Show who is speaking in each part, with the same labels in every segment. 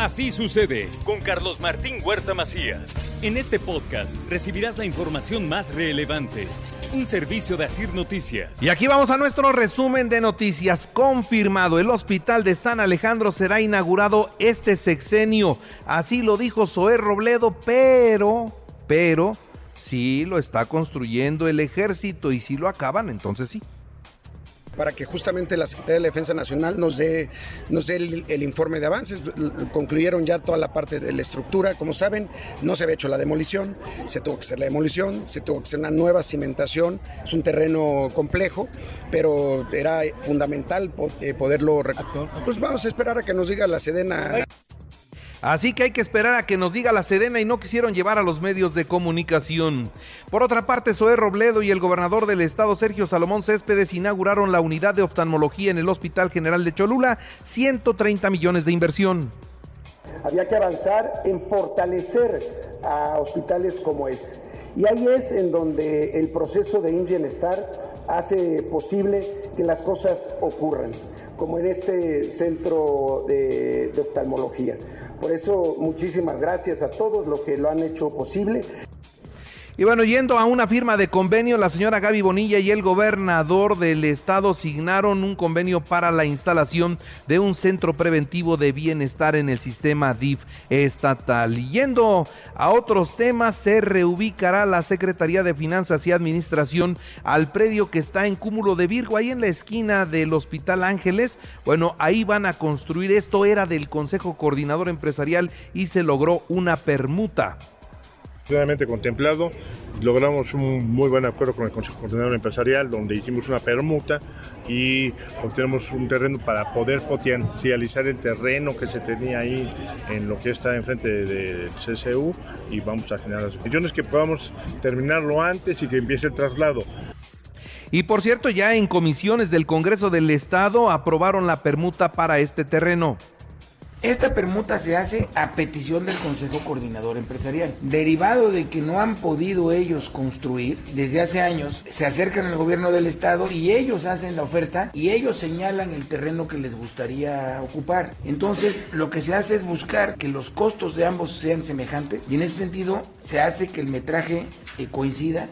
Speaker 1: Así sucede con Carlos Martín Huerta Macías. En este podcast recibirás la información más relevante. Un servicio de Asir Noticias.
Speaker 2: Y aquí vamos a nuestro resumen de noticias. Confirmado, el Hospital de San Alejandro será inaugurado este sexenio. Así lo dijo Zoé Robledo, pero, pero, sí lo está construyendo el ejército y si lo acaban, entonces sí
Speaker 3: para que justamente la Secretaría de la Defensa Nacional nos dé, nos dé el, informe de avances. Concluyeron ya toda la parte de la estructura. Como saben, no se había hecho la demolición, se tuvo que hacer la demolición, se tuvo que hacer una nueva cimentación. Es un terreno complejo, pero era fundamental eh, poderlo... Pues vamos a esperar a que nos diga la Sedena.
Speaker 2: Así que hay que esperar a que nos diga la Sedena y no quisieron llevar a los medios de comunicación. Por otra parte, Zoé Robledo y el gobernador del estado, Sergio Salomón Céspedes, inauguraron la unidad de oftalmología en el Hospital General de Cholula, 130 millones de inversión.
Speaker 4: Había que avanzar en fortalecer a hospitales como este. Y ahí es en donde el proceso de Bienestar hace posible que las cosas ocurran, como en este centro de, de oftalmología. Por eso, muchísimas gracias a todos los que lo han hecho posible.
Speaker 2: Y bueno, yendo a una firma de convenio, la señora Gaby Bonilla y el gobernador del estado signaron un convenio para la instalación de un centro preventivo de bienestar en el sistema DIF estatal. yendo a otros temas, se reubicará la Secretaría de Finanzas y Administración al predio que está en Cúmulo de Virgo, ahí en la esquina del Hospital Ángeles. Bueno, ahí van a construir, esto era del Consejo Coordinador Empresarial y se logró una permuta
Speaker 5: contemplado. Logramos un muy buen acuerdo con el Consejo Coordinador Empresarial, donde hicimos una permuta y obtenemos un terreno para poder potencializar el terreno que se tenía ahí en lo que está enfrente del CCU y vamos a generar las millones que podamos terminarlo antes y que empiece el traslado.
Speaker 2: Y por cierto, ya en comisiones del Congreso del Estado aprobaron la permuta para este terreno.
Speaker 6: Esta permuta se hace a petición del Consejo Coordinador Empresarial. Derivado de que no han podido ellos construir, desde hace años se acercan al gobierno del estado y ellos hacen la oferta y ellos señalan el terreno que les gustaría ocupar. Entonces lo que se hace es buscar que los costos de ambos sean semejantes y en ese sentido se hace que el metraje eh, coincida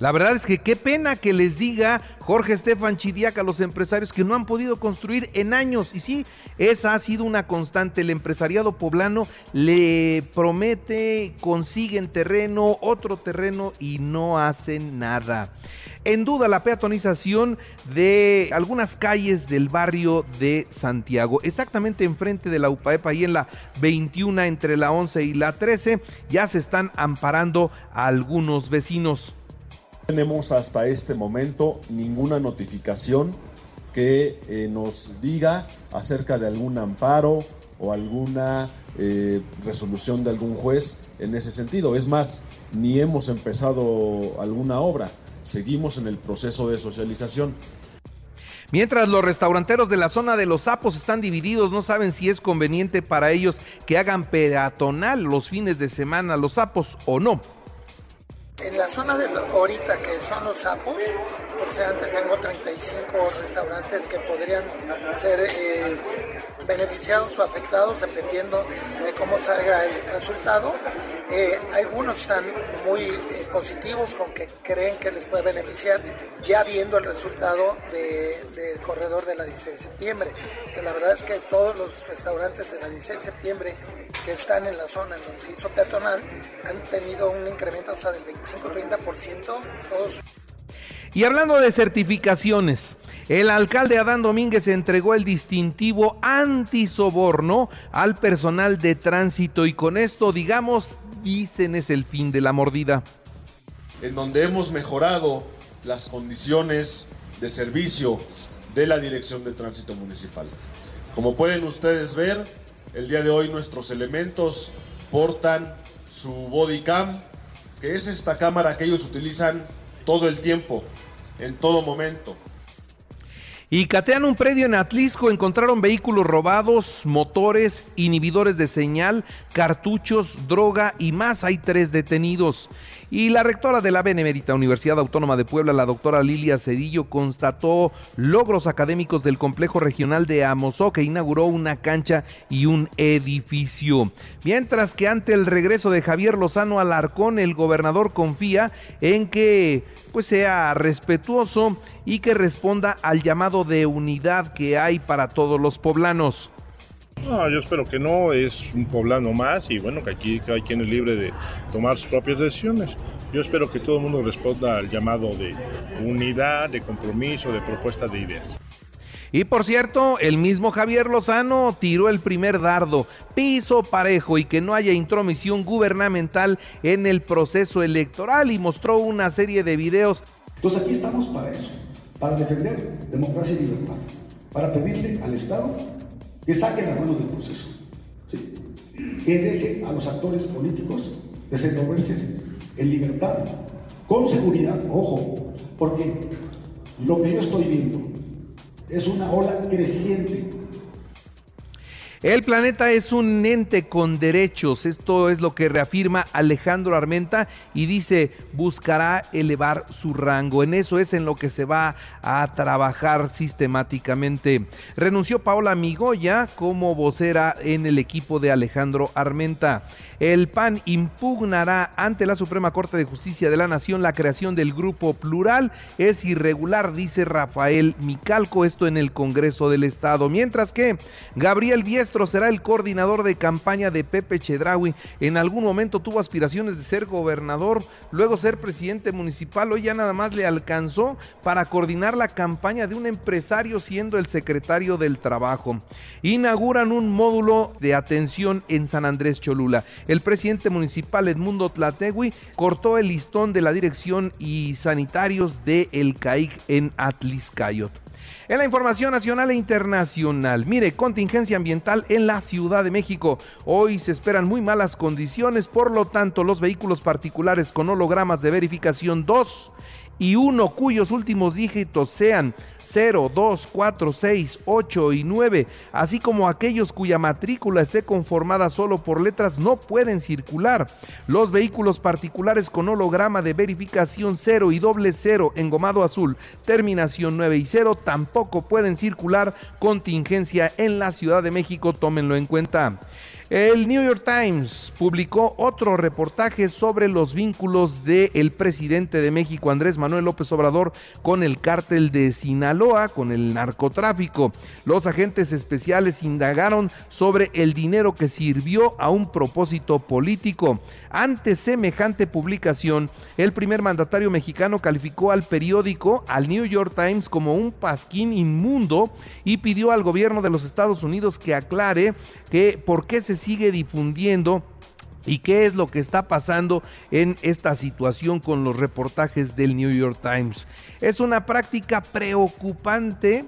Speaker 2: la verdad es que qué pena que les diga Jorge Estefan Chidiaca a los empresarios que no han podido construir en años. Y sí, esa ha sido una constante. El empresariado poblano le promete, consiguen terreno, otro terreno y no hacen nada. En duda la peatonización de algunas calles del barrio de Santiago, exactamente enfrente de la UPAEPA, ahí en la 21 entre la 11 y la 13, ya se están amparando a algunos vecinos
Speaker 7: tenemos hasta este momento ninguna notificación que eh, nos diga acerca de algún amparo o alguna eh, resolución de algún juez en ese sentido. Es más, ni hemos empezado alguna obra, seguimos en el proceso de socialización.
Speaker 2: Mientras los restauranteros de la zona de los sapos están divididos, no saben si es conveniente para ellos que hagan peatonal los fines de semana los sapos o no.
Speaker 8: Zona de ahorita que son los sapos, por ejemplo, tengo 35 restaurantes que podrían ser eh, beneficiados o afectados dependiendo de cómo salga el resultado. Eh, algunos están muy eh, positivos con que creen que les puede beneficiar ya viendo el resultado del corredor de la 16 de septiembre. Que la verdad es que todos los restaurantes de la 16 de septiembre que están en la zona en donde se hizo peatonal han tenido un incremento hasta del 25-30%. Todos
Speaker 2: y hablando de certificaciones, el alcalde Adán Domínguez entregó el distintivo antisoborno al personal de tránsito y con esto, digamos, dicen es el fin de la mordida.
Speaker 7: En donde hemos mejorado las condiciones de servicio de la Dirección de Tránsito Municipal. Como pueden ustedes ver, el día de hoy nuestros elementos portan su body cam, que es esta cámara que ellos utilizan todo el tiempo, en todo momento.
Speaker 2: Y catean un predio en Atlisco, encontraron vehículos robados, motores, inhibidores de señal, cartuchos, droga y más. Hay tres detenidos. Y la rectora de la Benemérita Universidad Autónoma de Puebla, la doctora Lilia Cedillo, constató logros académicos del complejo regional de Amozó, que inauguró una cancha y un edificio. Mientras que ante el regreso de Javier Lozano Alarcón, el gobernador confía en que pues sea respetuoso y que responda al llamado de unidad que hay para todos los poblanos.
Speaker 5: No, yo espero que no, es un poblano más y bueno, que aquí cada quien es libre de tomar sus propias decisiones. Yo espero que todo el mundo responda al llamado de unidad, de compromiso, de propuesta de ideas.
Speaker 2: Y por cierto, el mismo Javier Lozano tiró el primer dardo, piso parejo y que no haya intromisión gubernamental en el proceso electoral y mostró una serie de videos.
Speaker 9: Entonces aquí estamos para eso, para defender democracia y libertad, para pedirle al Estado que saquen las manos del proceso, que deje a los actores políticos desenvolverse en libertad, con seguridad, ojo, porque lo que yo estoy viendo es una ola creciente
Speaker 2: el planeta es un ente con derechos, esto es lo que reafirma Alejandro Armenta y dice buscará elevar su rango. En eso es en lo que se va a trabajar sistemáticamente. Renunció Paola Migoya como vocera en el equipo de Alejandro Armenta. El PAN impugnará ante la Suprema Corte de Justicia de la Nación la creación del grupo plural. Es irregular, dice Rafael Micalco, esto en el Congreso del Estado. Mientras que Gabriel Diestro será el coordinador de campaña de Pepe Chedraui. En algún momento tuvo aspiraciones de ser gobernador, luego ser presidente municipal. Hoy ya nada más le alcanzó para coordinar la campaña de un empresario siendo el secretario del Trabajo. Inauguran un módulo de atención en San Andrés Cholula presidente municipal Edmundo Tlategui cortó el listón de la dirección y sanitarios de El CAIC en Atliscayot. En la información nacional e internacional, mire, contingencia ambiental en la Ciudad de México. Hoy se esperan muy malas condiciones, por lo tanto los vehículos particulares con hologramas de verificación 2 y 1 cuyos últimos dígitos sean 0, 2, 4, 6, 8 y 9, así como aquellos cuya matrícula esté conformada solo por letras no pueden circular. Los vehículos particulares con holograma de verificación 0 y doble 0 engomado azul, terminación 9 y 0 tampoco pueden circular. Contingencia en la Ciudad de México, tómenlo en cuenta. El New York Times publicó otro reportaje sobre los vínculos del presidente de México, Andrés Manuel López Obrador, con el cártel de Sinaloa, con el narcotráfico. Los agentes especiales indagaron sobre el dinero que sirvió a un propósito político. Ante semejante publicación, el primer mandatario mexicano calificó al periódico, al New York Times, como un pasquín inmundo y pidió al gobierno de los Estados Unidos que aclare que por qué se sigue difundiendo y qué es lo que está pasando en esta situación con los reportajes del New York Times. Es una práctica preocupante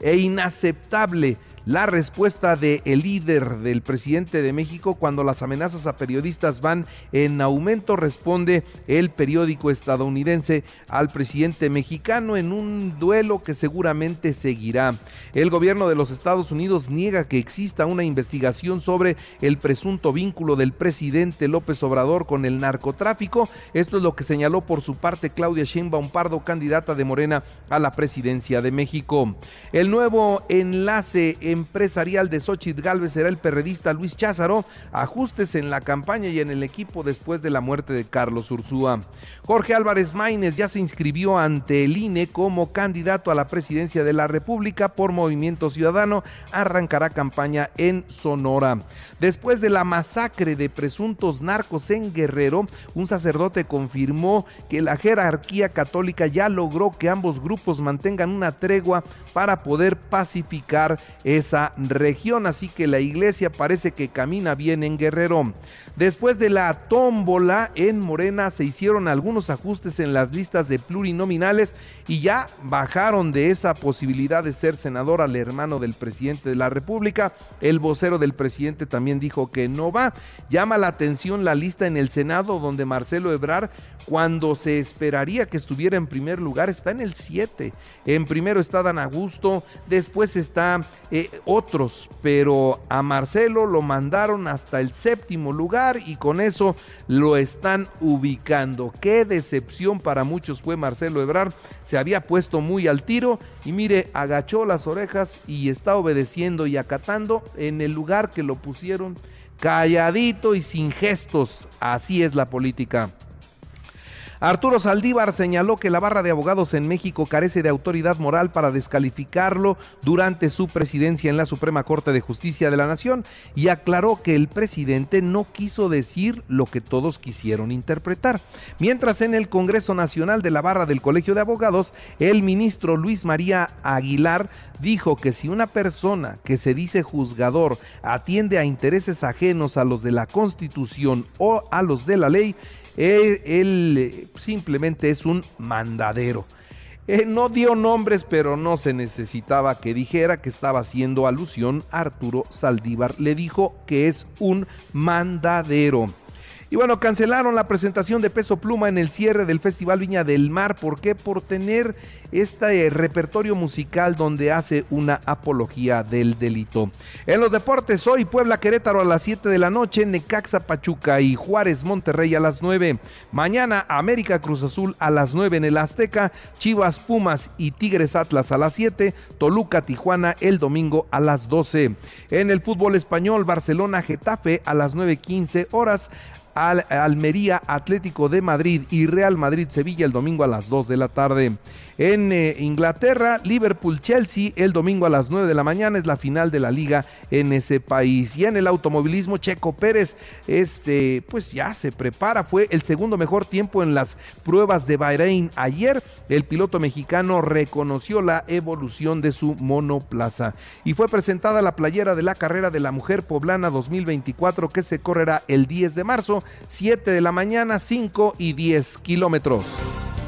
Speaker 2: e inaceptable la respuesta del el líder del presidente de México cuando las amenazas a periodistas van en aumento responde el periódico estadounidense al presidente mexicano en un duelo que seguramente seguirá. El gobierno de los Estados Unidos niega que exista una investigación sobre el presunto vínculo del presidente López Obrador con el narcotráfico. Esto es lo que señaló por su parte Claudia Sheinbaum Pardo, candidata de Morena a la presidencia de México. El nuevo enlace en empresarial de Xochitl Galvez será el perredista Luis Cházaro. Ajustes en la campaña y en el equipo después de la muerte de Carlos Ursúa. Jorge Álvarez Maínez ya se inscribió ante el INE como candidato a la presidencia de la República por Movimiento Ciudadano. Arrancará campaña en Sonora. Después de la masacre de presuntos narcos en Guerrero, un sacerdote confirmó que la jerarquía católica ya logró que ambos grupos mantengan una tregua para poder pacificar esa región, así que la iglesia parece que camina bien en Guerrero. Después de la tómbola en Morena se hicieron algunos ajustes en las listas de plurinominales y ya bajaron de esa posibilidad de ser senador al hermano del presidente de la República. El vocero del presidente también dijo que no va. Llama la atención la lista en el Senado donde Marcelo Ebrar, cuando se esperaría que estuviera en primer lugar, está en el 7. En primero está Dan Augusto, después está eh, otros, pero a Marcelo lo mandaron hasta el séptimo lugar y con eso lo están ubicando. Qué decepción para muchos fue Marcelo Ebrar. Se había puesto muy al tiro y mire, agachó las orejas y está obedeciendo y acatando en el lugar que lo pusieron calladito y sin gestos. Así es la política. Arturo Saldívar señaló que la barra de abogados en México carece de autoridad moral para descalificarlo durante su presidencia en la Suprema Corte de Justicia de la Nación y aclaró que el presidente no quiso decir lo que todos quisieron interpretar. Mientras en el Congreso Nacional de la Barra del Colegio de Abogados, el ministro Luis María Aguilar dijo que si una persona que se dice juzgador atiende a intereses ajenos a los de la Constitución o a los de la ley, él, simplemente es un mandadero. Eh, no dio nombres, pero no se necesitaba que dijera que estaba haciendo alusión Arturo Saldívar. Le dijo que es un mandadero. Y bueno, cancelaron la presentación de Peso Pluma en el cierre del Festival Viña del Mar. ¿Por qué? Por tener este repertorio musical donde hace una apología del delito. En los deportes, hoy Puebla Querétaro a las 7 de la noche, Necaxa Pachuca y Juárez Monterrey a las 9. Mañana América Cruz Azul a las 9 en el Azteca, Chivas Pumas y Tigres Atlas a las 7, Toluca Tijuana el domingo a las 12. En el fútbol español, Barcelona Getafe a las 9.15 horas. Almería Atlético de Madrid y Real Madrid Sevilla el domingo a las 2 de la tarde. En eh, Inglaterra, Liverpool-Chelsea el domingo a las 9 de la mañana es la final de la liga en ese país. Y en el automovilismo, Checo Pérez, este, pues ya se prepara, fue el segundo mejor tiempo en las pruebas de Bahrein ayer. El piloto mexicano reconoció la evolución de su monoplaza y fue presentada la playera de la carrera de la mujer poblana 2024 que se correrá el 10 de marzo, 7 de la mañana, 5 y 10 kilómetros.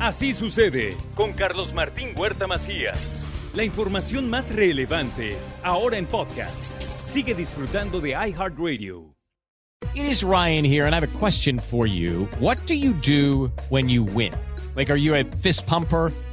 Speaker 1: Así sucede con Carlos Martín Huerta Macías. La información más relevante ahora en podcast. Sigue disfrutando de iHeartRadio.
Speaker 10: It is Ryan here and I have a question for you. What do you do when you win? Like are you a fist pumper?